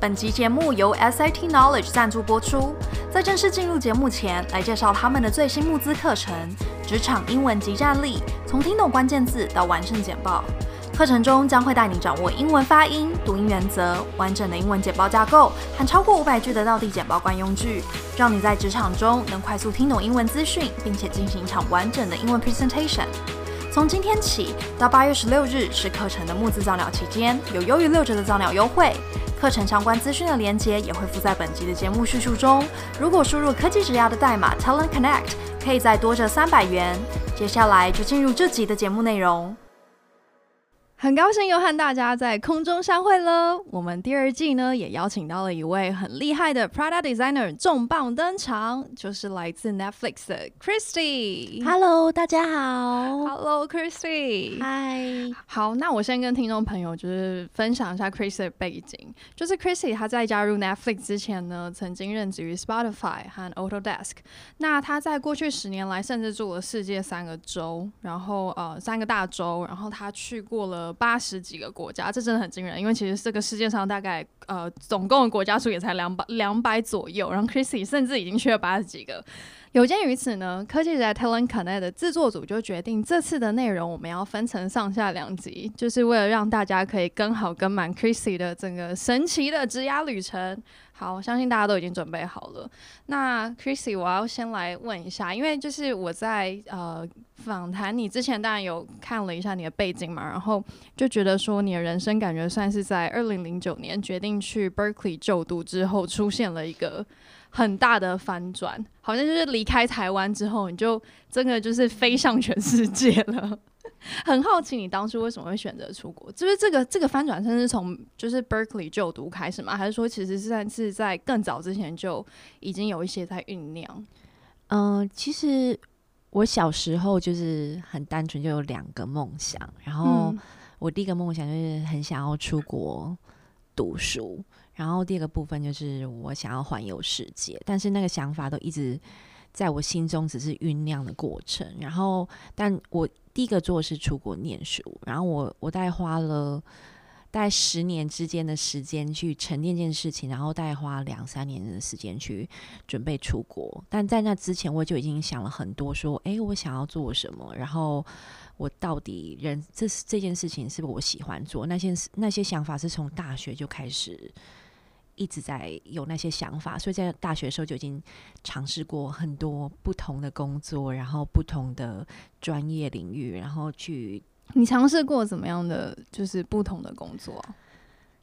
本集节目由 SIT Knowledge 赞助播出。在正式进入节目前，来介绍他们的最新募资课程——职场英文即战力，从听懂关键字到完胜简报。课程中将会带你掌握英文发音、读音原则、完整的英文简报架构和超过五百句的道地简报惯用句，让你在职场中能快速听懂英文资讯，并且进行一场完整的英文 presentation。从今天起到八月十六日是课程的募资早鸟期间，有优于六折的早鸟优惠。课程相关资讯的连接也会附在本集的节目叙述中。如果输入科技职涯的代码 Talent Connect，可以再多折三百元。接下来就进入这集的节目内容。很高兴又和大家在空中相会了。我们第二季呢，也邀请到了一位很厉害的 Product Designer 重磅登场，就是来自 Netflix 的 Christy。Hello，大家好。Hello，Christy。Hi。好，那我先跟听众朋友就是分享一下 Christy 的背景。就是 Christy 他在加入 Netflix 之前呢，曾经任职于 Spotify 和 Autodesk。那他在过去十年来，甚至住了世界三个州，然后呃三个大洲，然后他去过了。八十几个国家，这真的很惊人。因为其实这个世界上大概呃总共的国家数也才两百两百左右，然后 Christy 甚至已经去了八十几个。有鉴于此呢，科技在 Talent Connect 的制作组就决定这次的内容我们要分成上下两集，就是为了让大家可以跟好跟满 Christy 的整个神奇的职涯旅程。好，我相信大家都已经准备好了。那 Chrissy，我要先来问一下，因为就是我在呃访谈你之前，当然有看了一下你的背景嘛，然后就觉得说你的人生感觉算是在二零零九年决定去 Berkeley 就读之后，出现了一个。很大的反转，好像就是离开台湾之后，你就真的就是飞向全世界了。很好奇，你当初为什么会选择出国？就是这个这个翻转，是从就是 Berkeley 就读开始吗？还是说其实是在是在更早之前就已经有一些在酝酿？嗯、呃，其实我小时候就是很单纯，就有两个梦想。然后我第一个梦想就是很想要出国读书。然后第二个部分就是我想要环游世界，但是那个想法都一直在我心中只是酝酿的过程。然后，但我第一个做是出国念书，然后我我大概花了大概十年之间的时间去沉淀这件事情，然后大概花两三年的时间去准备出国。但在那之前，我就已经想了很多，说，诶，我想要做什么？然后我到底人这这件事情是不是我喜欢做？那些那些想法是从大学就开始。一直在有那些想法，所以在大学的时候就已经尝试过很多不同的工作，然后不同的专业领域，然后去。你尝试过怎么样的就是不同的工作？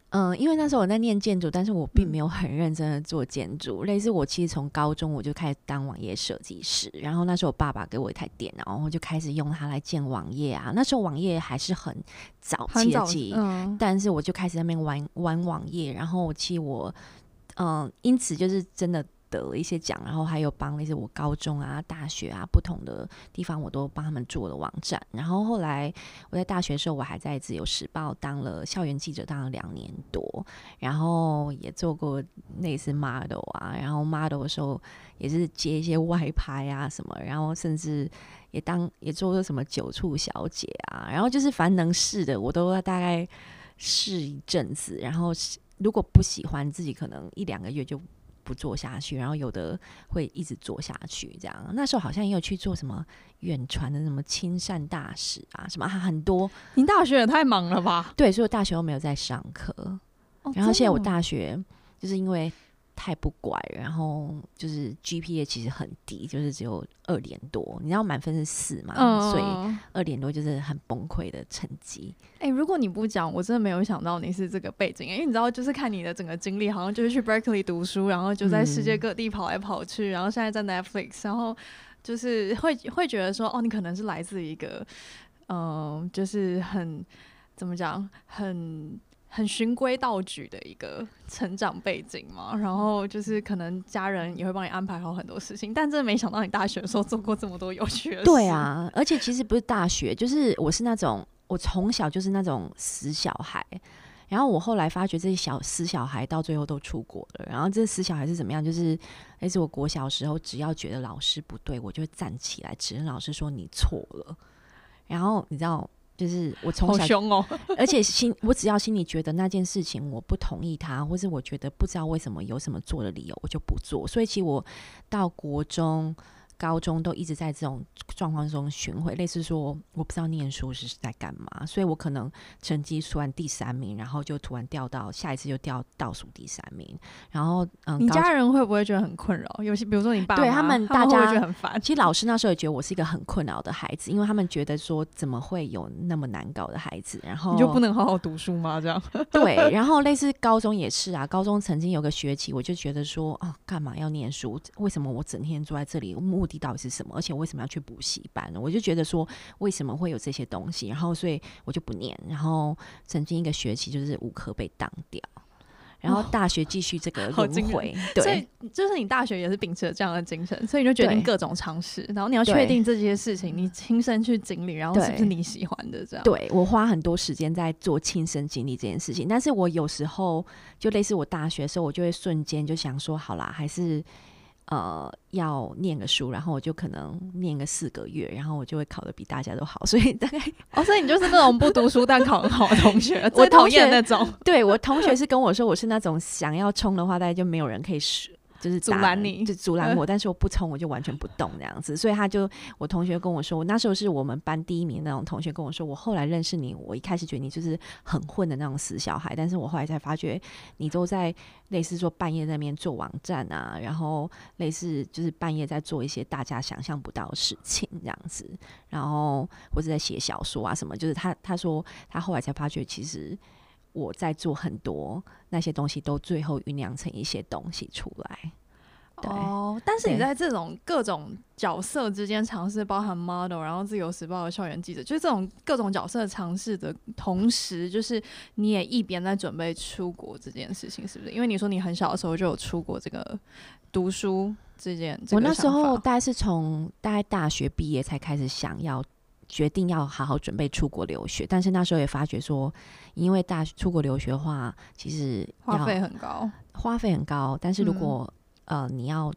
嗯，因为那时候我在念建筑，但是我并没有很认真的做建筑。类似我其实从高中我就开始当网页设计师，然后那时候我爸爸给我一台电脑，然后就开始用它来建网页啊。那时候网页还是很早期的机，嗯，但是我就开始在那边玩玩网页，然后其实我嗯，因此就是真的。得了一些奖，然后还有帮那些我高中啊、大学啊不同的地方，我都帮他们做了网站。然后后来我在大学的时候，我还在自由时报当了校园记者，当了两年多，然后也做过类似 model 啊，然后 model 的时候也是接一些外拍啊什么，然后甚至也当也做过什么酒促小姐啊，然后就是凡能试的，我都大概试一阵子，然后如果不喜欢自己，可能一两个月就。不做下去，然后有的会一直做下去，这样。那时候好像也有去做什么远传的什么亲善大使啊，什么、啊、很多。你大学也太忙了吧？对，所以我大学都没有在上课。哦、然后现在我大学就是因为。太不乖，然后就是 GPA 其实很低，就是只有二点多。你知道满分是四嘛？嗯、所以二点多就是很崩溃的成绩。哎、欸，如果你不讲，我真的没有想到你是这个背景。因为你知道，就是看你的整个经历，好像就是去 Berkeley 读书，然后就在世界各地跑来跑去，嗯、然后现在在 Netflix，然后就是会会觉得说，哦，你可能是来自一个，嗯、呃，就是很怎么讲，很。很循规蹈矩的一个成长背景嘛，然后就是可能家人也会帮你安排好很多事情，但真的没想到你大学的时候做过这么多有趣的事。对啊，而且其实不是大学，就是我是那种我从小就是那种死小孩，然后我后来发觉这些小死小孩到最后都出国了，然后这死小孩是怎么样？就是那是我国小时候，只要觉得老师不对，我就会站起来指认老师说你错了，然后你知道。就是我从小好凶哦，而且心我只要心里觉得那件事情我不同意他，或是我觉得不知道为什么有什么做的理由，我就不做。所以其实我到国中。高中都一直在这种状况中巡回，类似说我不知道念书是在干嘛，所以我可能成绩突然第三名，然后就突然掉到下一次就掉倒数第三名，然后嗯，你家人会不会觉得很困扰？有些比如说你爸，对他们大家会觉得很烦。其实老师那时候也觉得我是一个很困扰的孩子，因为他们觉得说怎么会有那么难搞的孩子，然后你就不能好好读书吗？这样 对，然后类似高中也是啊，高中曾经有个学期，我就觉得说啊，干嘛要念书？为什么我整天坐在这里？目的到底是什么？而且为什么要去补习班呢？我就觉得说，为什么会有这些东西？然后所以我就不念。然后曾经一个学期就是五科被当掉，然后大学继续这个 轮回。对，所以就是你大学也是秉持了这样的精神，所以你就决定各种尝试。然后你要确定这些事情，你亲身去经历，然后是不是你喜欢的？这样。对，我花很多时间在做亲身经历这件事情，但是我有时候就类似我大学的时候，我就会瞬间就想说，好啦，还是。呃，要念个书，然后我就可能念个四个月，然后我就会考的比大家都好，所以大概哦，所以你就是那种不读书但考很好的同学，我讨厌那种。对，我同学是跟我说，我是那种想要冲的话，大概就没有人可以输。就是阻拦你，就阻拦我，但是我不冲，我就完全不动这样子。所以他就，我同学跟我说，我那时候是我们班第一名那种同学跟我说，我后来认识你，我一开始觉得你就是很混的那种死小孩，但是我后来才发觉，你都在类似说半夜在那边做网站啊，然后类似就是半夜在做一些大家想象不到的事情这样子，然后或者在写小说啊什么，就是他他说他后来才发觉，其实。我在做很多那些东西，都最后酝酿成一些东西出来。哦，但是你在这种各种角色之间尝试，包含 model，然后自由时报的校园记者，就是这种各种角色尝试的同时，就是你也一边在准备出国这件事情，是不是？因为你说你很小的时候就有出国这个读书这件，这个、我那时候大概是从大概大学毕业才开始想要。决定要好好准备出国留学，但是那时候也发觉说，因为大学出国留学的话，其实花费很高，花费很高。但是如果、嗯、呃你要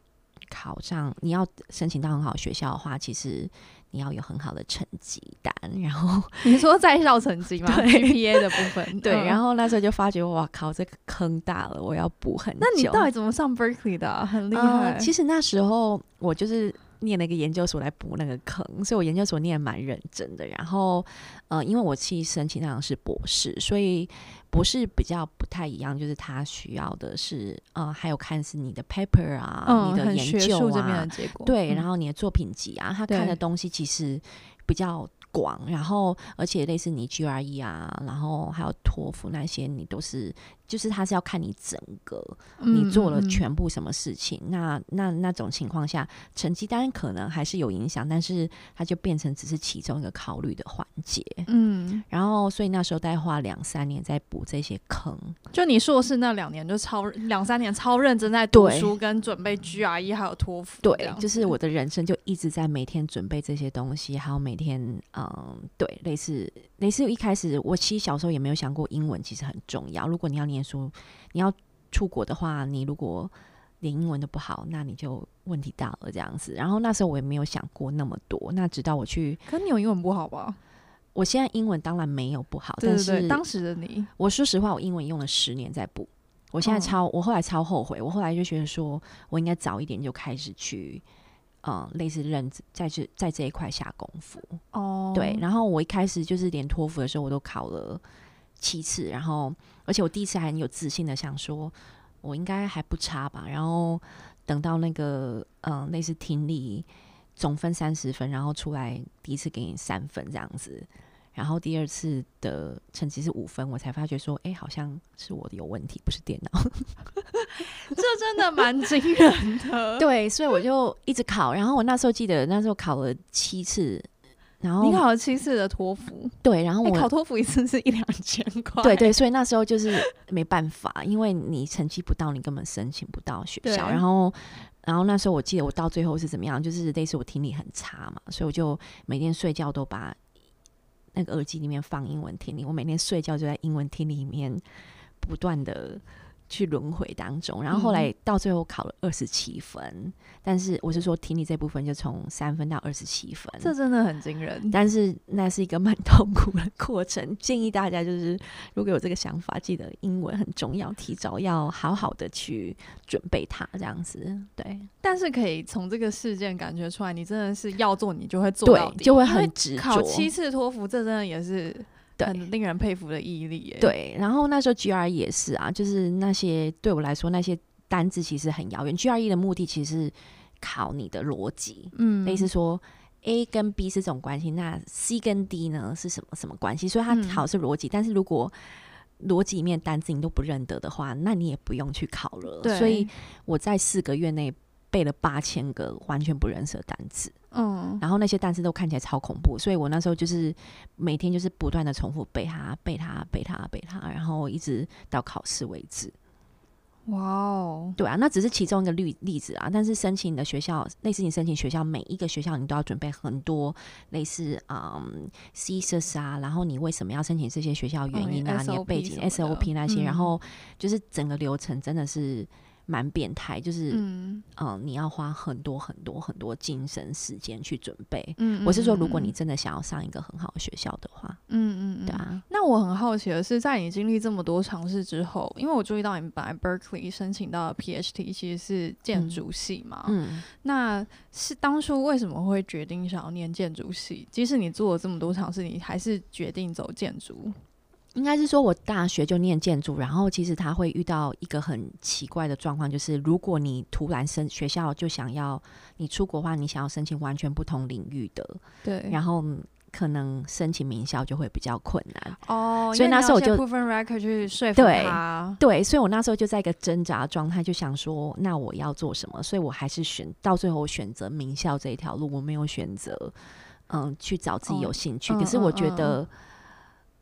考上，你要申请到很好学校的话，其实你要有很好的成绩单。然后 你说在校成绩吗？GPA 的部分，对。然后那时候就发觉，哇靠，这个坑大了，我要补很久。那你到底怎么上 Berkeley 的、啊？很厉害、呃。其实那时候我就是。念了一个研究所来补那个坑，所以我研究所念蛮认真的。然后，呃，因为我去申请那样是博士，所以博士比较不太一样，就是他需要的是，呃，还有看是你的 paper 啊，嗯、你的研究啊，对，然后你的作品集啊，他看的东西其实比较广。然后，而且类似你 GRE 啊，然后还有托福那些，你都是。就是他是要看你整个你做了全部什么事情，嗯、那那那种情况下，成绩单可能还是有影响，但是它就变成只是其中一个考虑的环节。嗯，然后所以那时候大概花两三年在补这些坑。就你硕士那两年就超两三年超认真在读书跟准备 GRE 还有托福。对，就是我的人生就一直在每天准备这些东西，还有每天嗯，对，类似类似一开始我其实小时候也没有想过英文其实很重要，如果你要念。说你要出国的话，你如果连英文都不好，那你就问题大了这样子。然后那时候我也没有想过那么多。那直到我去，可你有英文不好吧？我现在英文当然没有不好，对对对，但是当时的你，我说实话，我英文用了十年在补。我现在超，哦、我后来超后悔。我后来就觉得说，我应该早一点就开始去，嗯，类似认知在这在这一块下功夫。哦，对。然后我一开始就是连托福的时候，我都考了七次，然后。而且我第一次还很有自信的想说，我应该还不差吧。然后等到那个嗯、呃，类似听力总分三十分，然后出来第一次给你三分这样子，然后第二次的成绩是五分，我才发觉说，哎、欸，好像是我的有问题，不是电脑。这真的蛮惊人的。对，所以我就一直考。然后我那时候记得那时候考了七次。然后你考了七次的托福，对，然后我、欸、考托福一次是一两千块，对对，所以那时候就是没办法，因为你成绩不到，你根本申请不到学校。然后，然后那时候我记得我到最后是怎么样，就是类似我听力很差嘛，所以我就每天睡觉都把那个耳机里面放英文听力，我每天睡觉就在英文听力里面不断的去轮回当中，然后后来到最后考了二十七分，嗯、但是我是说听力这部分就从三分到二十七分，这真的很惊人。但是那是一个蛮痛苦的过程，建议大家就是如果有这个想法，记得英文很重要，提早要好好的去准备它，这样子对。但是可以从这个事件感觉出来，你真的是要做，你就会做到底，就会很执着。考七次托福，这真的也是。很令人佩服的毅力耶。对，然后那时候 GRE 也是啊，就是那些对我来说那些单字其实很遥远。GRE 的目的其实是考你的逻辑，嗯，类似说 A 跟 B 是这种关系，那 C 跟 D 呢是什么什么关系？所以它考是逻辑。嗯、但是如果逻辑里面单字你都不认得的话，那你也不用去考了。对，所以我在四个月内。背了八千个完全不认识的单词，嗯，然后那些单词都看起来超恐怖，所以我那时候就是每天就是不断的重复背它，背它，背它，背它，然后一直到考试为止。哇哦，对啊，那只是其中一个例例子啊。但是申请你的学校，类似你申请学校，每一个学校你都要准备很多类似嗯 thesis 啊，然后你为什么要申请这些学校原因啊，哦、你的背景 SOP 那些，嗯、然后就是整个流程真的是。蛮变态，就是嗯、呃，你要花很多很多很多精神时间去准备。嗯，我是说，如果你真的想要上一个很好的学校的话，嗯嗯，对啊。那我很好奇的是，在你经历这么多尝试之后，因为我注意到你本来 Berkeley 申请到的 PhD 其实是建筑系嘛，嗯，嗯，那是当初为什么会决定想要念建筑系？即使你做了这么多尝试，你还是决定走建筑？应该是说，我大学就念建筑，然后其实他会遇到一个很奇怪的状况，就是如果你突然申学校就想要你出国的话，你想要申请完全不同领域的，对，然后可能申请名校就会比较困难哦。所以那时候我就部分 record 去说服他，对，对，所以我那时候就在一个挣扎状态，就想说，那我要做什么？所以我还是选到最后选择名校这一条路，我没有选择嗯去找自己有兴趣。哦，可是我觉得。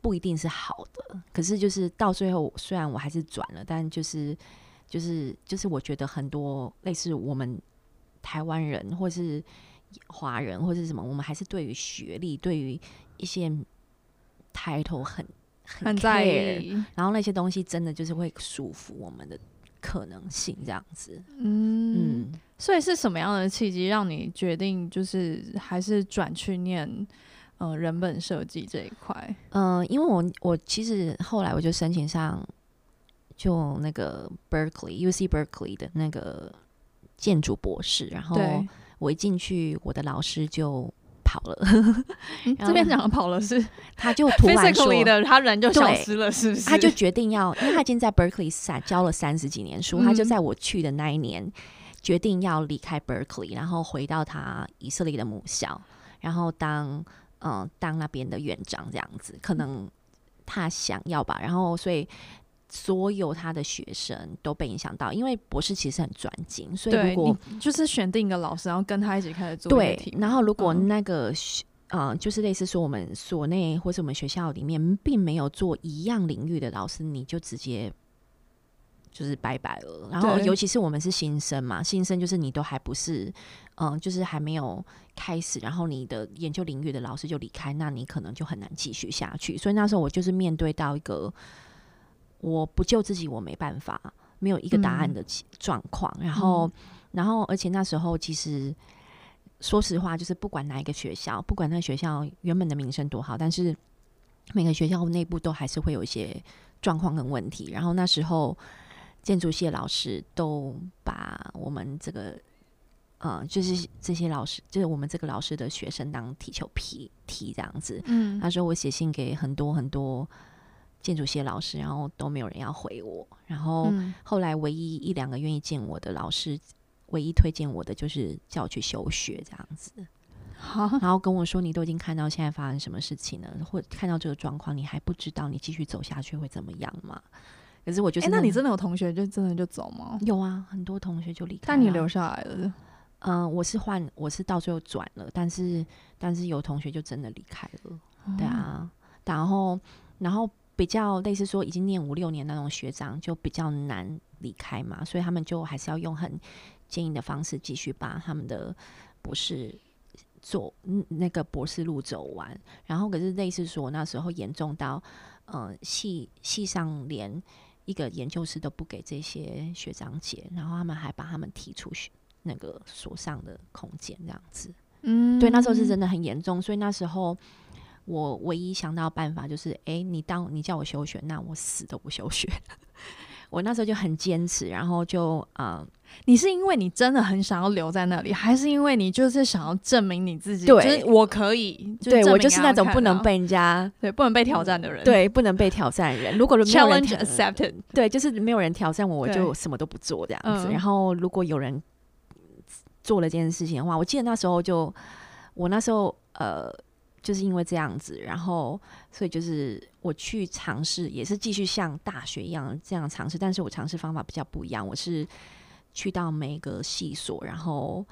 不一定是好的，可是就是到最后，虽然我还是转了，但就是就是就是，我觉得很多类似我们台湾人，或是华人，或是什么，我们还是对于学历，对于一些 title 很很在意，然后那些东西真的就是会束缚我们的可能性，这样子。嗯，嗯，所以是什么样的契机让你决定，就是还是转去念？嗯、呃，人本设计这一块，嗯、呃，因为我我其实后来我就申请上就那个 Berkeley UC Berkeley 的那个建筑博士，然后我一进去，我的老师就跑了。嗯、这边讲的跑了是，他就突然说的，他人就消失了，是不是？他就决定要，因为他已经在 Berkeley 三教了三十几年书，嗯、他就在我去的那一年决定要离开 Berkeley，然后回到他以色列的母校，然后当。嗯，当那边的院长这样子，可能他想要吧。然后，所以所有他的学生都被影响到，因为博士其实很专精，所以如果就是选定一个老师，然后跟他一起开始做对，然后如果那个嗯，嗯，就是类似说我们所内或是我们学校里面并没有做一样领域的老师，你就直接。就是拜拜了，然后尤其是我们是新生嘛，新生就是你都还不是，嗯，就是还没有开始，然后你的研究领域的老师就离开，那你可能就很难继续下去。所以那时候我就是面对到一个我不救自己，我没办法，没有一个答案的状况。嗯、然后，然后而且那时候其实说实话，就是不管哪一个学校，不管那个学校原本的名声多好，但是每个学校内部都还是会有一些状况跟问题。然后那时候。建筑系的老师都把我们这个，呃，就是这些老师，就是我们这个老师的学生当踢球皮踢这样子。嗯，他说我写信给很多很多建筑系的老师，然后都没有人要回我。然后后来唯一一两个愿意见我的老师，唯一推荐我的就是叫我去休学这样子。好，然后跟我说，你都已经看到现在发生什么事情了，或看到这个状况，你还不知道你继续走下去会怎么样吗？可是我觉得，那你真的有同学就真的就走吗？有啊，很多同学就离开，但你留下来了。嗯、呃，我是换，我是到最后转了，但是但是有同学就真的离开了。嗯、对啊，然后然后比较类似说已经念五六年那种学长就比较难离开嘛，所以他们就还是要用很坚硬的方式继续把他们的博士做那个博士路走完。然后可是类似说那时候严重到，呃，系系上连。一个研究室都不给这些学长姐，然后他们还把他们踢出去那个锁上的空间，这样子。嗯，对，那时候是真的很严重，所以那时候我唯一想到办法就是，哎、欸，你当你叫我休学，那我死都不休学。我那时候就很坚持，然后就嗯，你是因为你真的很想要留在那里，还是因为你就是想要证明你自己？对，就是我可以。对，我就是那种不能被人家对不能被挑战的人，对，不能被挑战的人。如果没有人 challenge accepted，对，就是没有人挑战我，我就什么都不做这样子。然后如果有人做了这件事情的话，我记得那时候就我那时候呃。就是因为这样子，然后所以就是我去尝试，也是继续像大学一样这样尝试，但是我尝试方法比较不一样。我是去到每个系所，然后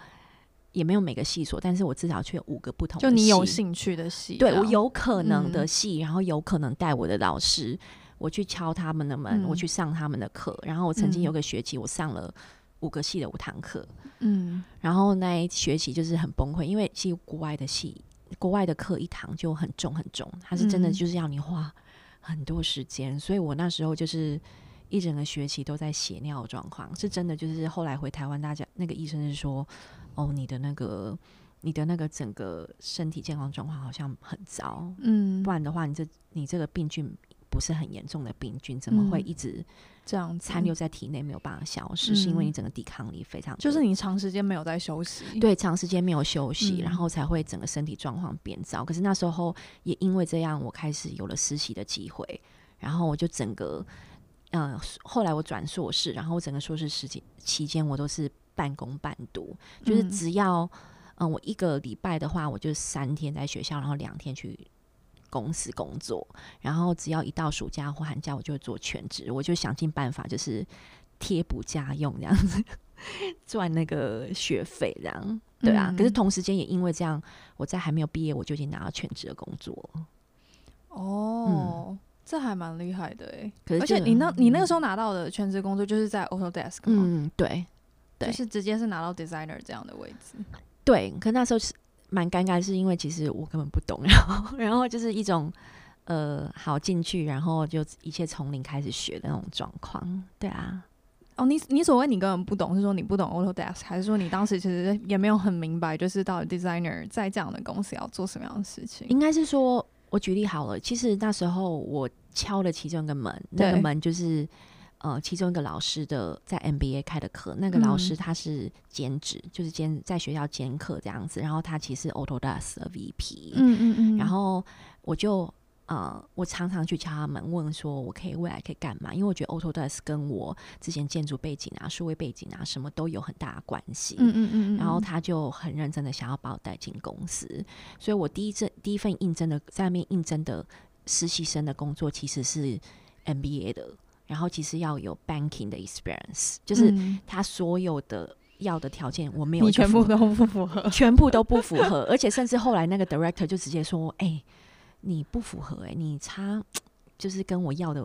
也没有每个系所，但是我至少去了五个不同的系。就你有兴趣的系，对我有可能的系，嗯、然后有可能带我的老师，我去敲他们的门，嗯、我去上他们的课。然后我曾经有个学期，我上了五个系的五堂课，嗯，然后那一学期就是很崩溃，因为其实国外的系。国外的课一堂就很重很重，它是真的就是要你花很多时间，嗯、所以我那时候就是一整个学期都在血尿状况，是真的。就是后来回台湾，大家那个医生是说，哦，你的那个你的那个整个身体健康状况好像很糟，嗯，不然的话，你这你这个病菌。不是很严重的病菌，怎么会一直这样残留在体内没有办法消失？是因为你整个抵抗力非常，就是你长时间没有在休息，对，长时间没有休息，然后才会整个身体状况变糟。可是那时候也因为这样，我开始有了实习的机会，然后我就整个，嗯，后来我转硕士，然后我整个硕士时期期间，我都是半工半读，就是只要嗯，我一个礼拜的话，我就三天在学校，然后两天去。公司工作，然后只要一到暑假或寒假，我就会做全职，我就想尽办法，就是贴补家用这样子，赚那个学费这样，对啊。嗯、可是同时间也因为这样，我在还没有毕业，我就已经拿到全职的工作。哦，嗯、这还蛮厉害的哎。可是而且你那，你那个时候拿到的全职工作就是在 Autodesk 吗？嗯，对，对，就是直接是拿到 designer 这样的位置。对，可那时候是。蛮尴尬，是因为其实我根本不懂，然后然后就是一种呃，好进去，然后就一切从零开始学的那种状况。对啊，哦，你你所谓你根本不懂，是说你不懂 Autodesk，还是说你当时其实也没有很明白，就是到底 designer 在这样的公司要做什么样的事情？应该是说，我举例好了，其实那时候我敲了其中一个门，那个门就是。呃，其中一个老师的在 MBA 开的课，那个老师他是兼职，嗯、就是兼在学校兼课这样子。然后他其实是 Autodesk 的 VP，嗯嗯嗯。然后我就呃，我常常去敲他门，问说我可以未来可以干嘛？因为我觉得 Autodesk 跟我之前建筑背景啊、数位背景啊，什么都有很大的关系。嗯嗯嗯。然后他就很认真的想要把我带进公司，所以我第一阵第一份应征的在那边应征的实习生的工作其实是 MBA 的。然后其实要有 banking 的 experience，就是他所有的要的条件我没有，你 全部都不符合，全部都不符合，而且甚至后来那个 director 就直接说：“哎、欸，你不符合、欸，哎，你差，就是跟我要的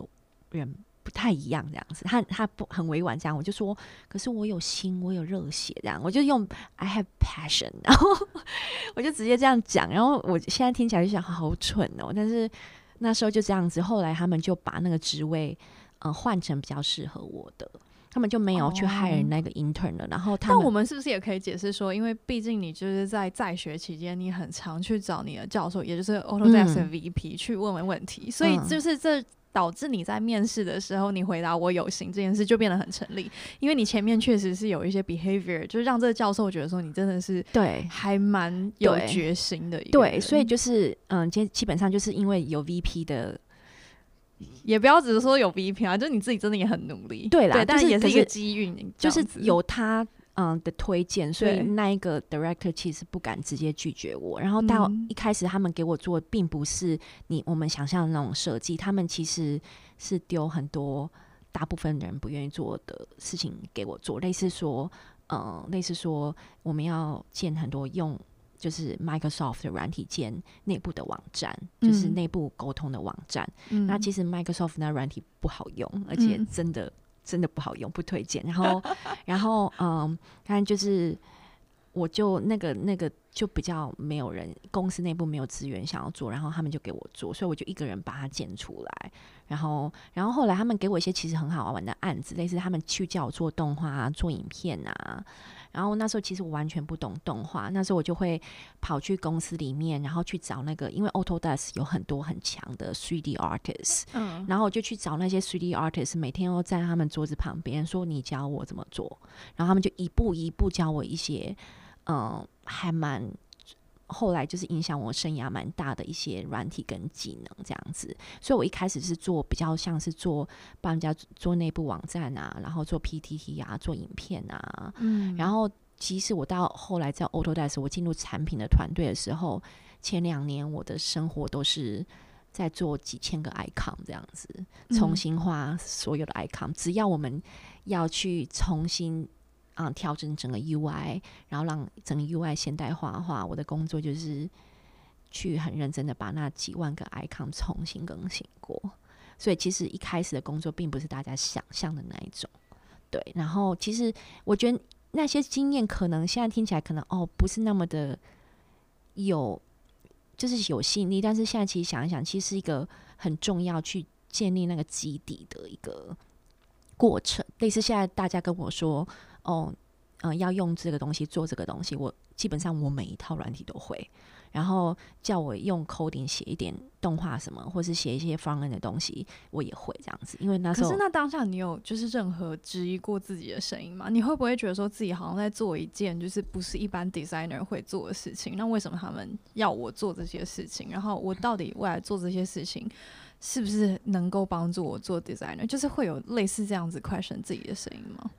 人不太一样，这样子。”他他不很委婉这样，我就说：“可是我有心，我有热血，这样。”我就用 I have passion，然后 我就直接这样讲。然后我现在听起来就想好蠢哦，但是那时候就这样子。后来他们就把那个职位。嗯，换成比较适合我的，他们就没有去 hire 那个 intern 了。Oh. 然后他们，但我们是不是也可以解释说，因为毕竟你就是在在学期间，你很常去找你的教授，也就是 Autodesk 的 VP、嗯、去问问问题，所以就是这导致你在面试的时候，你回答我有心这件事就变得很成立，因为你前面确实是有一些 behavior，就是让这个教授觉得说你真的是对，还蛮有决心的。对，所以就是嗯，基基本上就是因为有 VP 的。也不要只是说有 VP 啊，就是你自己真的也很努力，对啦，对，但是也是一个机遇，就是有他嗯的推荐，所以那一个 director 其实不敢直接拒绝我。然后到一开始他们给我做并不是你我们想象的那种设计，他们其实是丢很多大部分人不愿意做的事情给我做，类似说，嗯，类似说我们要建很多用。就是 Microsoft 的软体间内部的网站，嗯、就是内部沟通的网站。嗯、那其实 Microsoft 那软体不好用，而且真的、嗯、真的不好用，不推荐。然后，然后，嗯，看就是我就那个那个就比较没有人，公司内部没有资源想要做，然后他们就给我做，所以我就一个人把它建出来。然后，然后后来他们给我一些其实很好玩的案子，类似他们去叫我做动画啊、做影片啊。然后那时候其实我完全不懂动画，那时候我就会跑去公司里面，然后去找那个，因为 Autodesk 有很多很强的 3D artists，嗯，然后我就去找那些 3D artists，每天都在他们桌子旁边说：“你教我怎么做。”然后他们就一步一步教我一些。嗯，还蛮后来就是影响我生涯蛮大的一些软体跟技能这样子，所以我一开始是做比较像是做帮人家做内部网站啊，然后做 PTT 啊，做影片啊，嗯，然后其实我到后来在 Autodesk 我进入产品的团队的时候，前两年我的生活都是在做几千个 icon 这样子，重新画所有的 icon，只要我们要去重新。嗯，调整整个 UI，然后让整个 UI 现代化的话，我的工作就是去很认真的把那几万个 icon 重新更新过。所以其实一开始的工作并不是大家想象的那一种。对，然后其实我觉得那些经验可能现在听起来可能哦不是那么的有，就是有吸引力。但是现在其实想一想，其实是一个很重要去建立那个基底的一个过程。类似现在大家跟我说。哦，嗯、呃，要用这个东西做这个东西，我基本上我每一套软体都会。然后叫我用 coding 写一点动画什么，或是写一些 front end 的东西，我也会这样子。因为那时候，可是那当下你有就是任何质疑过自己的声音吗？你会不会觉得说自己好像在做一件就是不是一般 designer 会做的事情？那为什么他们要我做这些事情？然后我到底未来做这些事情是不是能够帮助我做 designer？就是会有类似这样子 question 自己的声音吗？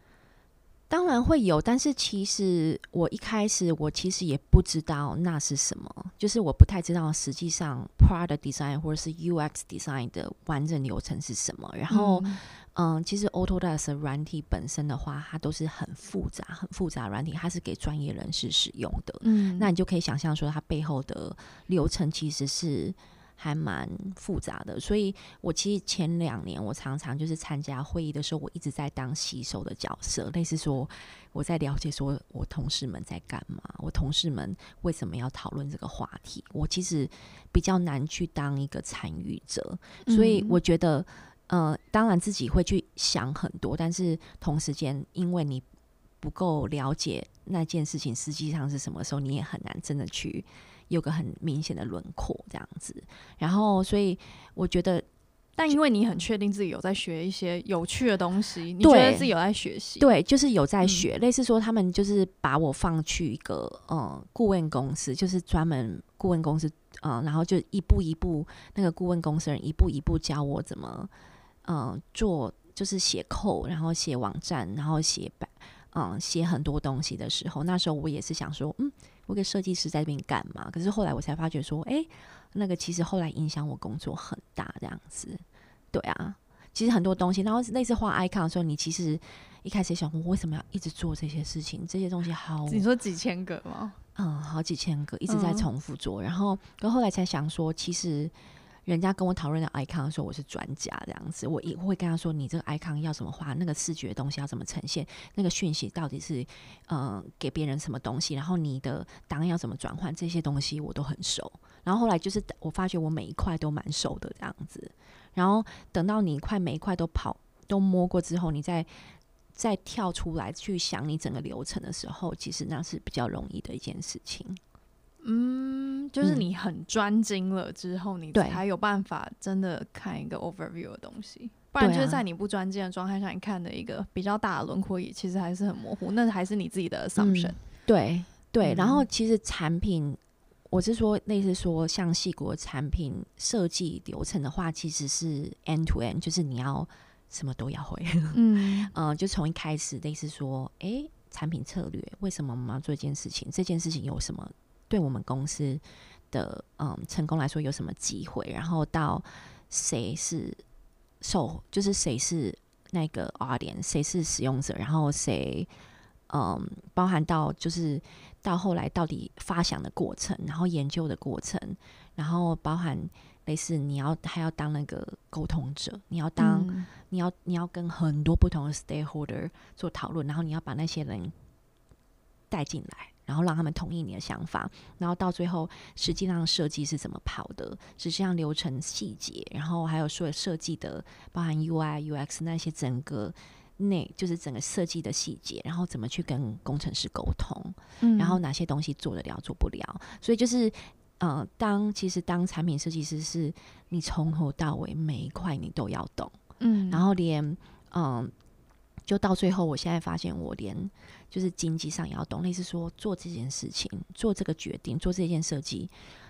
当然会有，但是其实我一开始我其实也不知道那是什么，就是我不太知道实际上 product design 或者是 UX design 的完整流程是什么。然后，嗯，嗯，其实 Autodesk 软体本身的话，它都是很复杂、很复杂软体，它是给专业人士使用的。嗯，那你就可以想象说，它背后的流程其实是。还蛮复杂的，所以我其实前两年我常常就是参加会议的时候，我一直在当吸收的角色，类似说我在了解说我同事们在干嘛，我同事们为什么要讨论这个话题，我其实比较难去当一个参与者，所以我觉得，呃，当然自己会去想很多，但是同时间因为你不够了解那件事情实际上是什么时候，你也很难真的去。有个很明显的轮廓，这样子，然后所以我觉得，但因为你很确定自己有在学一些有趣的东西，你觉得自己有在学习，对，就是有在学。嗯、类似说，他们就是把我放去一个嗯顾问公司，就是专门顾问公司，嗯，然后就一步一步，那个顾问公司人一步一步教我怎么嗯做，就是写 code，然后写网站，然后写版，嗯，写很多东西的时候，那时候我也是想说，嗯。我给设计师在这边干嘛？可是后来我才发觉说，哎、欸，那个其实后来影响我工作很大，这样子。对啊，其实很多东西，然后那次画 icon 的时候，你其实一开始想，我为什么要一直做这些事情？这些东西好，你说几千个吗？嗯，好几千个，一直在重复做。嗯、然后，然后后来才想说，其实。人家跟我讨论的 icon 的时候，我是专家这样子，我也会跟他说，你这个 icon 要怎么画，那个视觉东西要怎么呈现，那个讯息到底是呃给别人什么东西，然后你的档案要怎么转换，这些东西我都很熟。然后后来就是我发觉我每一块都蛮熟的这样子，然后等到你一块每一块都跑都摸过之后，你再再跳出来去想你整个流程的时候，其实那是比较容易的一件事情。嗯，就是你很专精了之后，嗯、你才有办法真的看一个 overview 的东西。不然就是在你不专精的状态下，你看的一个比较大的轮廓，也其实还是很模糊。那还是你自己的 assumption。嗯、对对，然后其实产品，我是说类似说像细国产品设计流程的话，其实是 end to end，就是你要什么都要会。嗯 嗯、呃，就从一开始类似说，哎、欸，产品策略为什么我们要做一件事情？这件事情有什么？对我们公司的嗯成功来说有什么机会？然后到谁是受，就是谁是那个 audience，谁是使用者？然后谁嗯包含到就是到后来到底发想的过程，然后研究的过程，然后包含类似你要还要当那个沟通者，你要当、嗯、你要你要跟很多不同的 stakeholder 做讨论，然后你要把那些人带进来。然后让他们同意你的想法，然后到最后实际上设计是怎么跑的，实际上流程细节，然后还有所有设计的包含 UI、UX 那些整个内就是整个设计的细节，然后怎么去跟工程师沟通，嗯、然后哪些东西做得了做不了，所以就是。呃，当其实当产品设计师是，你从头到尾每一块你都要懂，嗯，然后连嗯、呃，就到最后，我现在发现我连就是经济上也要懂，类似说做这件事情、做这个决定、做这件设计，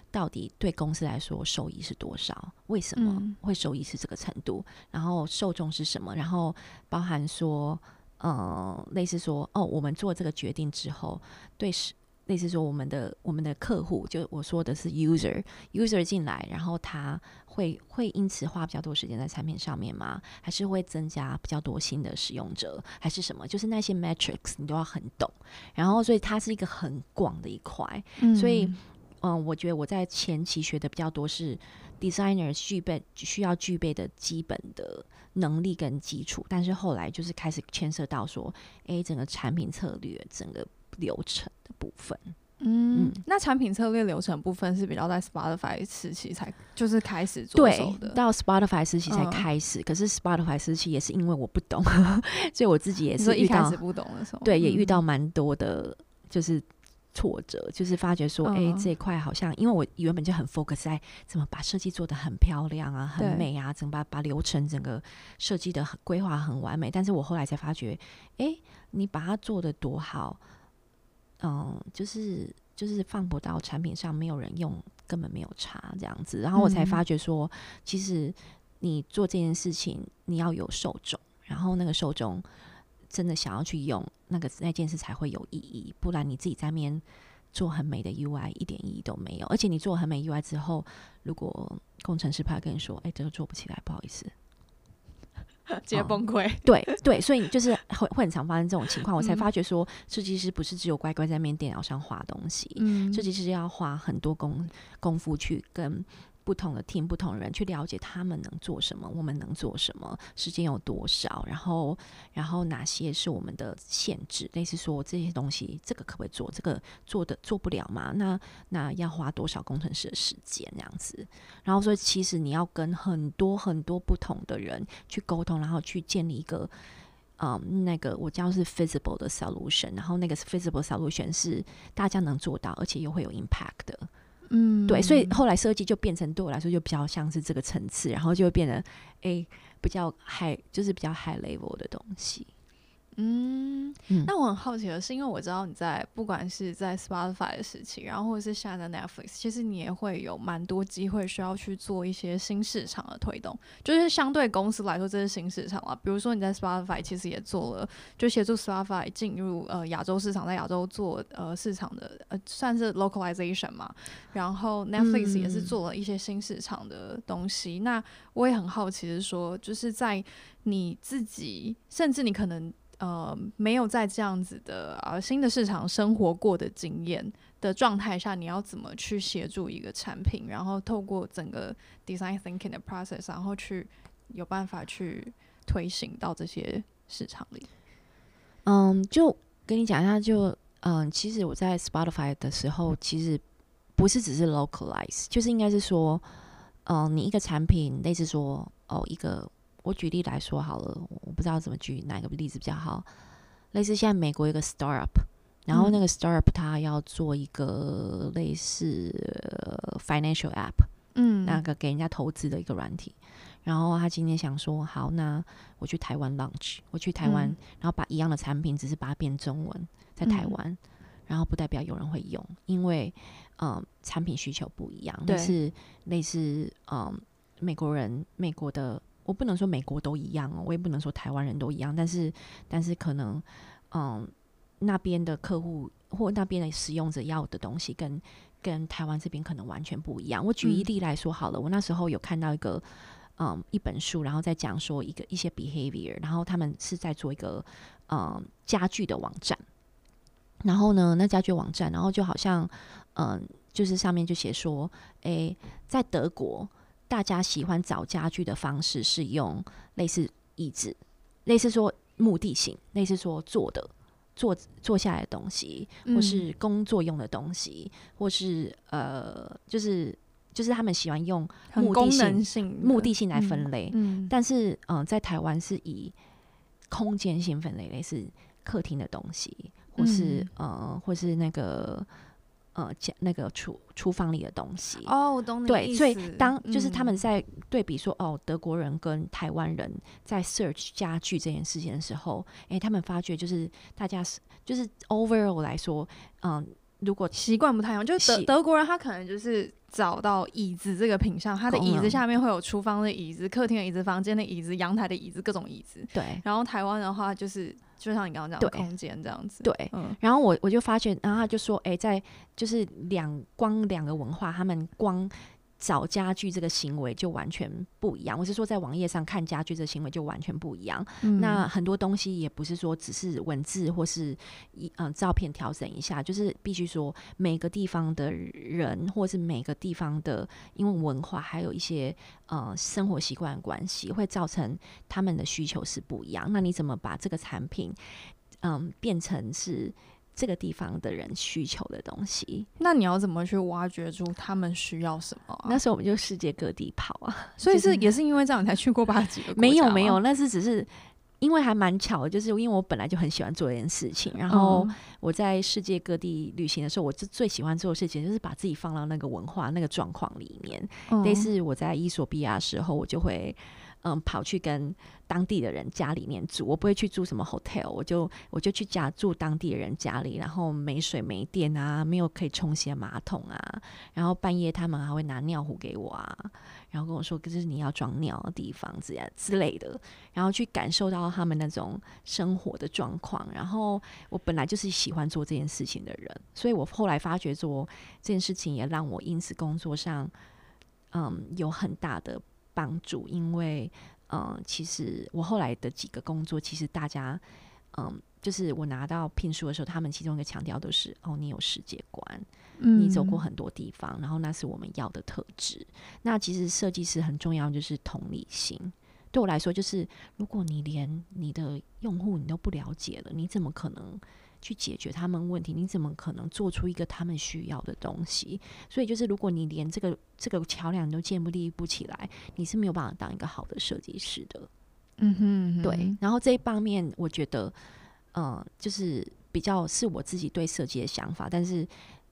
到底对公司来说收益是多少？为什么会收益是这个程度？然后受众是什么？然后包含说，呃，类似说，哦，我们做这个决定之后，对是。类似说，我们的我们的客户，就我说的是 user，user 进来，然后他会会因此花比较多时间在产品上面吗？还是会增加比较多新的使用者，还是什么？就是那些 metrics 你都要很懂。然后，所以它是一个很广的一块。嗯、所以，嗯，我觉得我在前期学的比较多是 designer 具备需要具备的基本的能力跟基础，但是后来就是开始牵涉到说，诶，整个产品策略，整个。流程的部分，嗯，嗯，那产品策略流程部分是比较在 Spotify 时期才就是开始做的，对，到 Spotify 时期才开始。嗯、可是 Spotify 时期也是因为我不懂，所以我自己也是遇到不懂的时候，对，也遇到蛮多的，就是挫折，嗯、就是发觉说，哎、欸，这一块好像，因为我原本就很 focus 在怎么把设计做得很漂亮啊，很美啊，怎么把把流程整个设计的规划很完美。但是我后来才发觉，哎、欸，你把它做得多好。嗯，就是就是放不到产品上，没有人用，根本没有差这样子。然后我才发觉说，嗯、其实你做这件事情，你要有受众，然后那个受众真的想要去用那个那件事才会有意义。不然你自己在面做很美的 UI，一点意义都没有。而且你做很美 UI 之后，如果工程师怕跟你说，哎、欸，这个做不起来，不好意思。直接崩溃、哦，对对，所以就是会会很常发生这种情况，我才发觉说，设计师不是只有乖乖在面电脑上画东西，设计师要花很多功功夫去跟。不同的听不同人去了解他们能做什么，我们能做什么，时间有多少，然后，然后哪些是我们的限制？类似说这些东西，这个可不可以做？这个做的做不了吗？那那要花多少工程师的时间？这样子，然后说，其实你要跟很多很多不同的人去沟通，然后去建立一个，嗯，那个我叫是 feasible 的 solution，然后那个 feasible solution 是大家能做到，而且又会有 impact 的。嗯，对，所以后来设计就变成对我来说就比较像是这个层次，然后就会变得诶比较 high，就是比较 high level 的东西。嗯，那我很好奇的是，因为我知道你在不管是在 Spotify 的时期，然后或者是现在的 Netflix，其实你也会有蛮多机会需要去做一些新市场的推动，就是相对公司来说这是新市场了。比如说你在 Spotify 其实也做了，就协助 Spotify 进入呃亚洲市场，在亚洲做呃市场的呃算是 localization 嘛。然后 Netflix 也是做了一些新市场的东西。嗯、那我也很好奇的是说，就是在你自己，甚至你可能。呃，没有在这样子的呃新的市场生活过的经验的状态下，你要怎么去协助一个产品，然后透过整个 design thinking 的 process，然后去有办法去推行到这些市场里？嗯，就跟你讲一下，就嗯，其实我在 Spotify 的时候，其实不是只是 localize，就是应该是说，嗯，你一个产品类似说哦一个。我举例来说好了，我不知道怎么举哪个例子比较好。类似现在美国一个 startup，然后那个 startup 它要做一个类似 financial app，嗯，那个给人家投资的一个软体。然后他今天想说，好，那我去台湾 launch，我去台湾，嗯、然后把一样的产品，只是把它变中文，在台湾，嗯、然后不代表有人会用，因为嗯，产品需求不一样，对，是类似嗯，美国人，美国的。我不能说美国都一样哦，我也不能说台湾人都一样，但是，但是可能，嗯，那边的客户或那边的使用者要的东西跟跟台湾这边可能完全不一样。我举一例来说好了，嗯、我那时候有看到一个，嗯，一本书，然后在讲说一个一些 behavior，然后他们是在做一个，嗯，家具的网站，然后呢，那家具网站，然后就好像，嗯，就是上面就写说，诶、欸，在德国。大家喜欢找家具的方式是用类似椅子，类似说目的性，类似说坐的，坐坐下来的东西，或是工作用的东西，嗯、或是呃，就是就是他们喜欢用目的性，性目的性来分类。嗯，但是嗯、呃，在台湾是以空间性分类，类似客厅的东西，或是、嗯、呃，或是那个。呃，讲那个厨厨房里的东西哦，我懂你。对，所以当就是他们在对比说，嗯、哦，德国人跟台湾人在 search 家具这件事情的时候，诶、欸，他们发觉就是大家是就是 overall 来说，嗯。如果习惯不太一样，就是德德国人他可能就是找到椅子这个品相，它的椅子下面会有厨房的椅子、客厅的椅子、房间的椅子、阳台的椅子，各种椅子。对。然后台湾的话，就是就像你刚刚讲的空间这样子。对。嗯。然后我我就发现，然后他就说，哎、欸，在就是两光两个文化，他们光。找家具这个行为就完全不一样。我是说，在网页上看家具这个行为就完全不一样。嗯、那很多东西也不是说只是文字或是一嗯、呃、照片调整一下，就是必须说每个地方的人或是每个地方的因为文化还有一些呃生活习惯关系，会造成他们的需求是不一样。那你怎么把这个产品嗯、呃、变成是？这个地方的人需求的东西，那你要怎么去挖掘出他们需要什么啊？那时候我们就世界各地跑啊，所以是也是因为这样才去过八几个国家？没有没有，那是只是因为还蛮巧的，就是因为我本来就很喜欢做这件事情，然后我在世界各地旅行的时候，我就最喜欢做的事情就是把自己放到那个文化那个状况里面。类似我在伊索比亚的时候，我就会。嗯，跑去跟当地的人家里面住，我不会去住什么 hotel，我就我就去家住当地的人家里，然后没水没电啊，没有可以冲洗的马桶啊，然后半夜他们还会拿尿壶给我啊，然后跟我说这是你要装尿的地方，这样之类的，然后去感受到他们那种生活的状况。然后我本来就是喜欢做这件事情的人，所以我后来发觉做这件事情也让我因此工作上嗯有很大的。帮助，因为，嗯，其实我后来的几个工作，其实大家，嗯，就是我拿到聘书的时候，他们其中一个强调都是，哦，你有世界观，嗯，你走过很多地方，然后那是我们要的特质。那其实设计师很重要，就是同理心。对我来说，就是如果你连你的用户你都不了解了，你怎么可能？去解决他们问题，你怎么可能做出一个他们需要的东西？所以就是，如果你连这个这个桥梁都建不立不起来，你是没有办法当一个好的设计师的。嗯哼，嗯哼，对。然后这一方面，我觉得，嗯、呃，就是比较是我自己对设计的想法，但是，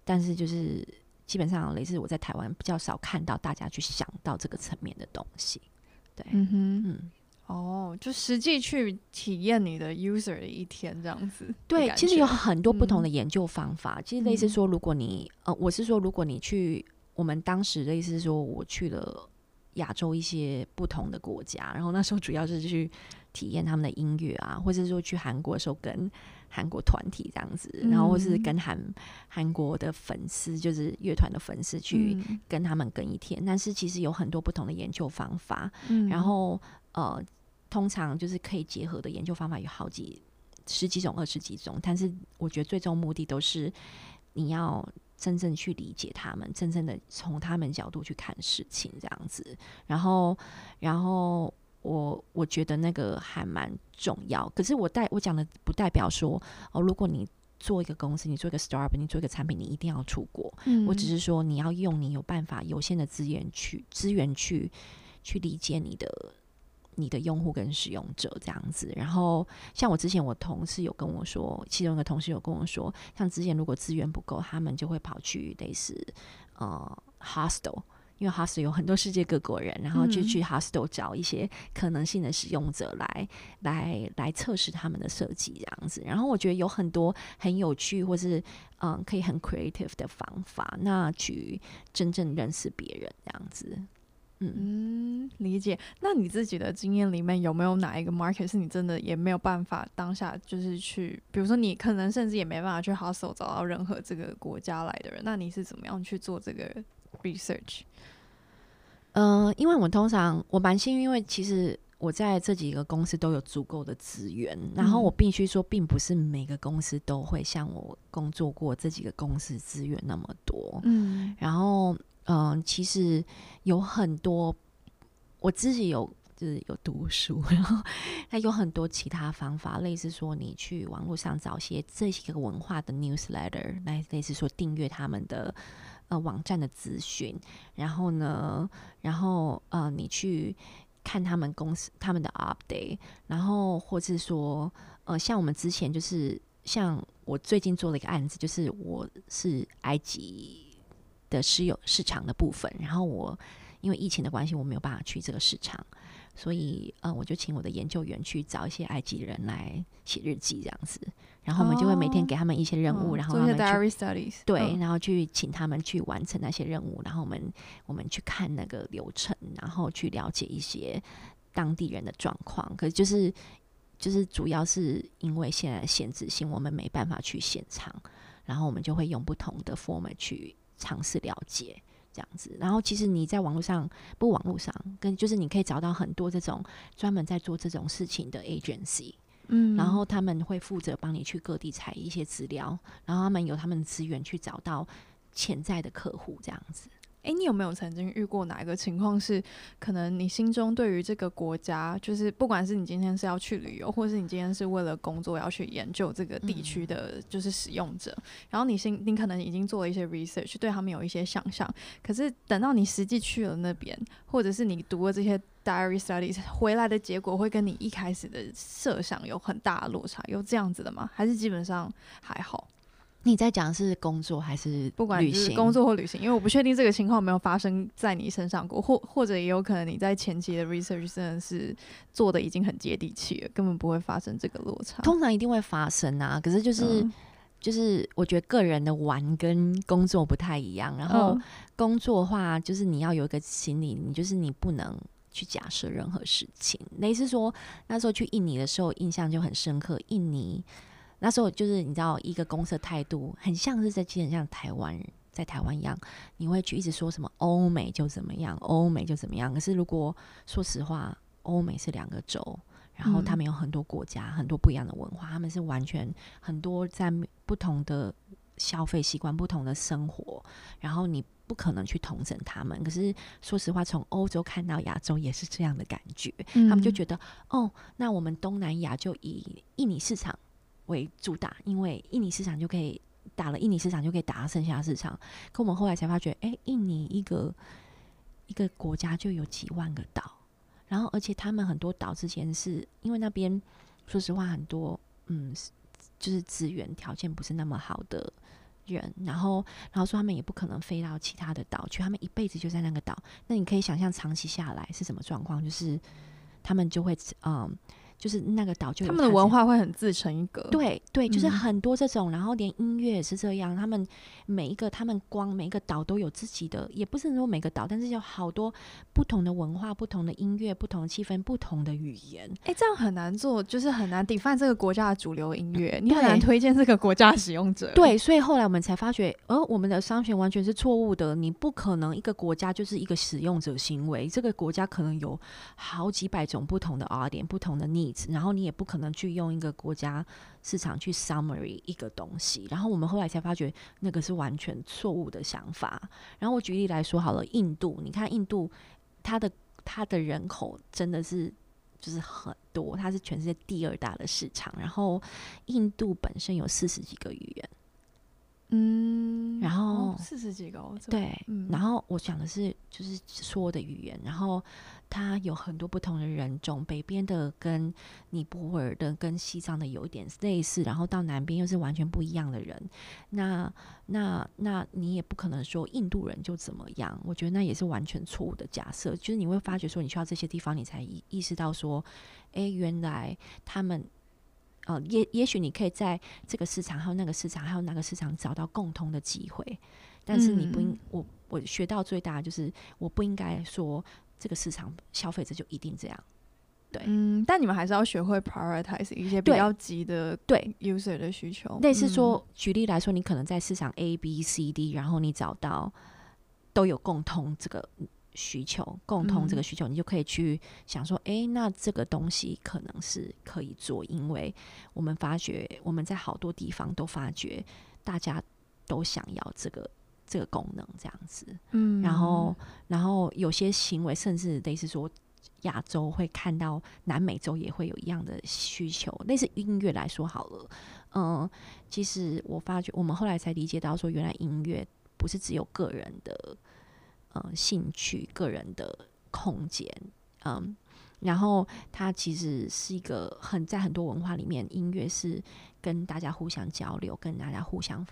但是就是基本上，类似我在台湾比较少看到大家去想到这个层面的东西。对，嗯哼，嗯。哦，就实际去体验你的 user 的一天这样子。对，其实有很多不同的研究方法。嗯、其实类似说，如果你呃，我是说，如果你去，我们当时的意思是说，我去了亚洲一些不同的国家，然后那时候主要是去体验他们的音乐啊，或者是说去韩国的时候跟韩国团体这样子，然后或是跟韩韩国的粉丝，就是乐团的粉丝去跟他们跟一天。但是其实有很多不同的研究方法，嗯、然后呃。通常就是可以结合的研究方法有好几十几种、二十几种，但是我觉得最终目的都是你要真正去理解他们，真正的从他们角度去看事情这样子。然后，然后我我觉得那个还蛮重要。可是我代我讲的不代表说哦，如果你做一个公司，你做一个 startup，你做一个产品，你一定要出国。嗯，我只是说你要用你有办法有限的资源去资源去去理解你的。你的用户跟使用者这样子，然后像我之前我同事有跟我说，其中一个同事有跟我说，像之前如果资源不够，他们就会跑去类似呃 hostel，因为 hostel 有很多世界各国人，然后就去 hostel 找一些可能性的使用者来、嗯、来来测试他们的设计这样子。然后我觉得有很多很有趣或是嗯、呃、可以很 creative 的方法，那去真正认识别人这样子。嗯，理解。那你自己的经验里面有没有哪一个 market 是你真的也没有办法当下就是去，比如说你可能甚至也没办法去 hustle 找到任何这个国家来的人，那你是怎么样去做这个 research？嗯、呃，因为我通常我蛮幸运，因为其实我在这几个公司都有足够的资源，然后我必须说，并不是每个公司都会像我工作过这几个公司资源那么多。嗯，然后。嗯，其实有很多我自己有就是有读书，然后那有很多其他方法，类似说你去网络上找些这些个文化的 newsletter，来类似说订阅他们的呃网站的资讯，然后呢，然后呃你去看他们公司他们的 update，然后或是说呃像我们之前就是像我最近做了一个案子，就是我是埃及的私有市场的部分，然后我因为疫情的关系，我没有办法去这个市场。所以，呃，我就请我的研究员去找一些埃及人来写日记，这样子。然后我们就会每天给他们一些任务，哦、然后他们去 diary studies，对，然后去请他们去完成那些任务，然后我们我们去看那个流程，然后去了解一些当地人的状况。可是就是就是主要是因为现在限制性，我们没办法去现场，然后我们就会用不同的 format 去尝试了解。这样子，然后其实你在网络上，不网络上，跟就是你可以找到很多这种专门在做这种事情的 agency，嗯，然后他们会负责帮你去各地采一些资料，然后他们有他们的资源去找到潜在的客户，这样子。诶、欸，你有没有曾经遇过哪一个情况是，可能你心中对于这个国家，就是不管是你今天是要去旅游，或是你今天是为了工作要去研究这个地区的，就是使用者，嗯、然后你心你可能已经做了一些 research，对他们有一些想象，可是等到你实际去了那边，或者是你读了这些 diary studies 回来的结果，会跟你一开始的设想有很大的落差，有这样子的吗？还是基本上还好？你在讲是工作还是不管是工作或旅行？因为我不确定这个情况有没有发生在你身上过，或或者也有可能你在前期的 research 真的是做的已经很接地气了，根本不会发生这个落差。通常一定会发生啊，可是就是、嗯、就是我觉得个人的玩跟工作不太一样。然后工作的话，就是你要有一个心理，你就是你不能去假设任何事情。类似说那时候去印尼的时候，印象就很深刻，印尼。那时候就是你知道，一个公司的态度很像是在，其实像台湾人在台湾一样，你会去一直说什么欧美就怎么样，欧美就怎么样。可是如果说实话，欧美是两个州，然后他们有很多国家，很多不一样的文化，他们是完全很多在不同的消费习惯、不同的生活，然后你不可能去同整他们。可是说实话，从欧洲看到亚洲也是这样的感觉，他们就觉得哦，那我们东南亚就以印尼市场。为主打，因为印尼市场就可以打了，印尼市场就可以打到剩下市场。可我们后来才发觉，哎、印尼一个一个国家就有几万个岛，然后而且他们很多岛之前是因为那边说实话很多，嗯，就是资源条件不是那么好的人，然后然后说他们也不可能飞到其他的岛去，他们一辈子就在那个岛。那你可以想象长期下来是什么状况？就是他们就会嗯。就是那个岛，就他们的文化会很自成一格。对对，就是很多这种，嗯、然后连音乐也是这样。他们每一个，他们光每一个岛都有自己的，也不是说每个岛，但是有好多不同的文化、不同的音乐、不同的气氛、不同的语言。哎、欸，这样很难做，就是很难 define 这个国家的主流音乐，你很难推荐这个国家的使用者。对，所以后来我们才发觉，呃，我们的商选完全是错误的。你不可能一个国家就是一个使用者行为，这个国家可能有好几百种不同的 audience，不同的 needs。然后你也不可能去用一个国家市场去 summary 一个东西，然后我们后来才发觉那个是完全错误的想法。然后我举例来说好了，印度，你看印度，它的它的人口真的是就是很多，它是全世界第二大的市场。然后印度本身有四十几个语言。嗯，然后四十几个，对，嗯、然后我讲的是就是说的语言，然后它有很多不同的人种，北边的跟尼泊尔的跟西藏的有一点类似，然后到南边又是完全不一样的人。那那那你也不可能说印度人就怎么样，我觉得那也是完全错误的假设。就是你会发觉说，你去到这些地方，你才意意识到说，哎，原来他们。呃，也也许你可以在这个市场，还有那个市场，还有那个市场找到共通的机会，但是你不应，嗯、我我学到最大的就是，我不应该说这个市场消费者就一定这样，对，嗯，但你们还是要学会 prioritize 一些比较急的对。user 的需求，类似说，举例来说，你可能在市场 A、B、C、D，然后你找到都有共通这个。需求共通这个需求，你就可以去想说，哎、那这个东西可能是可以做，因为我们发觉我们在好多地方都发觉大家都想要这个这个功能这样子，嗯，然后然后有些行为甚至类似说亚洲会看到南美洲也会有一样的需求。类似音乐来说好了，嗯，其实我发觉我们后来才理解到，说原来音乐不是只有个人的呃兴趣、个人的空间，嗯，然后它其实是一个很在很多文化里面，音乐是跟大家互相交流，跟大家互相。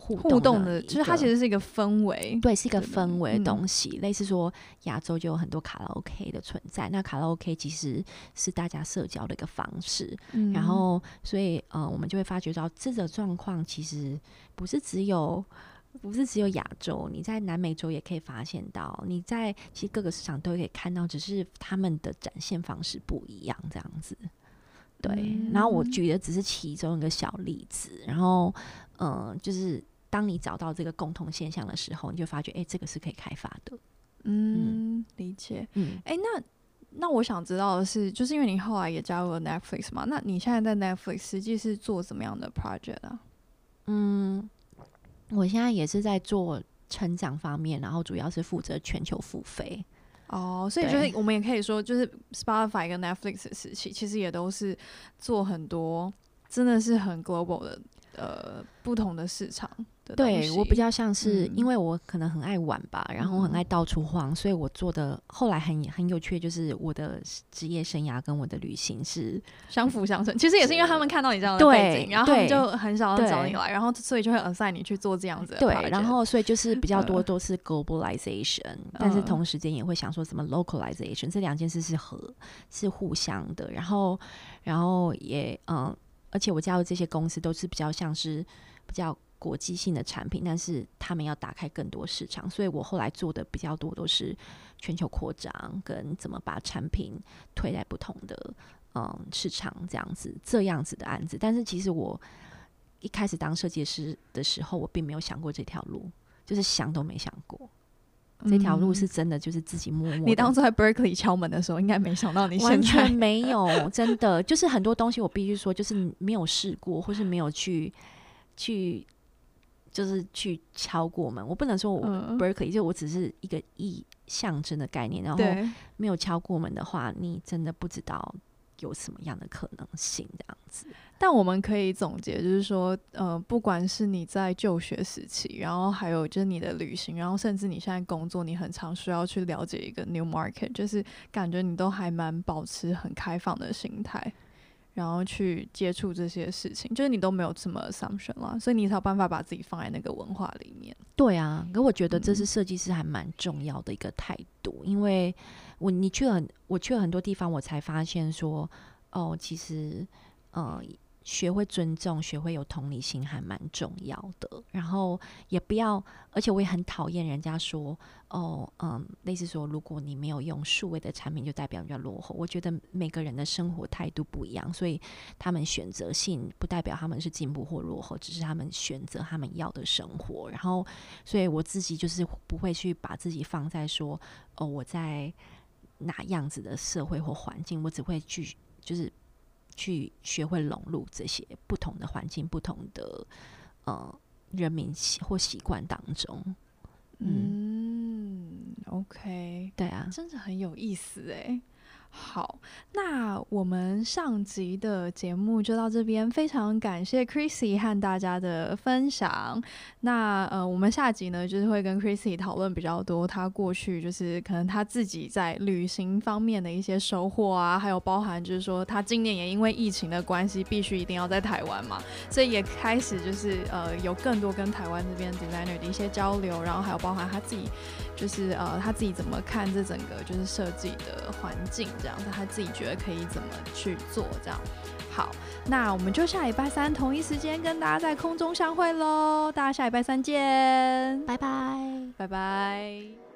互动的，互动的，就是它其实是一个氛围，对，是一个氛围的东西。嗯、类似说，亚洲就有很多卡拉 OK 的存在。那卡拉 OK 其实是大家社交的一个方式。嗯、然后，所以呃，我们就会发觉到这个状况其实不是只有不是只有亚洲，你在南美洲也可以发现到，你在其实各个市场都可以看到，只是他们的展现方式不一样，这样子。对。嗯、然后我举的只是其中一个小例子。然后，嗯、呃，就是。当你找到这个共同现象的时候，你就发觉，哎、欸，这个是可以开发的。嗯，理解。嗯，哎、欸，那那我想知道的是，就是因为你后来也加入了 Netflix 嘛？那你现在在 Netflix 实际是做怎么样的 project 啊？嗯，我现在也是在做成长方面，然后主要是负责全球付费。哦，所以就是我们也可以说，就是 Spotify 跟 Netflix 的时期，其实也都是做很多，真的是很 global 的。呃，不同的市场的，对，我比较像是，因为我可能很爱玩吧，嗯、然后很爱到处晃，所以我做的后来很很有趣，就是我的职业生涯跟我的旅行是相辅相成。其实也是因为他们看到你这样的背景，然后他们就很少要找你来，然后所以就会 assign 你去做这样子的。对，然后所以就是比较多都是 globalization，、嗯、但是同时间也会想说什么 localization，这两件事是合是互相的。然后，然后也嗯。而且我加入这些公司都是比较像是比较国际性的产品，但是他们要打开更多市场，所以我后来做的比较多都是全球扩张跟怎么把产品推在不同的嗯市场这样子这样子的案子。但是其实我一开始当设计师的时候，我并没有想过这条路，就是想都没想过。这条路是真的，就是自己默默。你当初在 Berkeley 敲门的时候，应该没想到你完全没有，真的就是很多东西，我必须说，就是没有试过，或是没有去去，就是去敲过门。我不能说我 Berkeley，就我只是一个意象征的概念，然后没有敲过门的话，你真的不知道。有什么样的可能性？这样子，但我们可以总结，就是说，呃，不管是你在就学时期，然后还有就是你的旅行，然后甚至你现在工作，你很常需要去了解一个 new market，就是感觉你都还蛮保持很开放的心态，然后去接触这些事情，就是你都没有什么 assumption 啦，所以你才有办法把自己放在那个文化里面。对啊，可我觉得这是设计师还蛮重要的一个态度，嗯、因为。我你去了，我去了很多地方，我才发现说，哦，其实，呃，学会尊重，学会有同理心，还蛮重要的。然后也不要，而且我也很讨厌人家说，哦，嗯，类似说，如果你没有用数位的产品，就代表你比较落后。我觉得每个人的生活态度不一样，所以他们选择性不代表他们是进步或落后，只是他们选择他们要的生活。然后，所以我自己就是不会去把自己放在说，哦，我在。哪样子的社会或环境，我只会去，就是去学会融入这些不同的环境、不同的呃人民习或习惯当中。嗯，嗯，OK，对啊，真的很有意思诶。好，那我们上集的节目就到这边，非常感谢 Chrissy 和大家的分享。那呃，我们下集呢，就是会跟 Chrissy 讨论比较多，他过去就是可能他自己在旅行方面的一些收获啊，还有包含就是说他今年也因为疫情的关系，必须一定要在台湾嘛，所以也开始就是呃有更多跟台湾这边 designer 的一些交流，然后还有包含他自己就是呃他自己怎么看这整个就是设计的环境。这样子，他自己觉得可以怎么去做？这样好，那我们就下礼拜三同一时间跟大家在空中相会喽！大家下礼拜三见，拜拜，拜拜。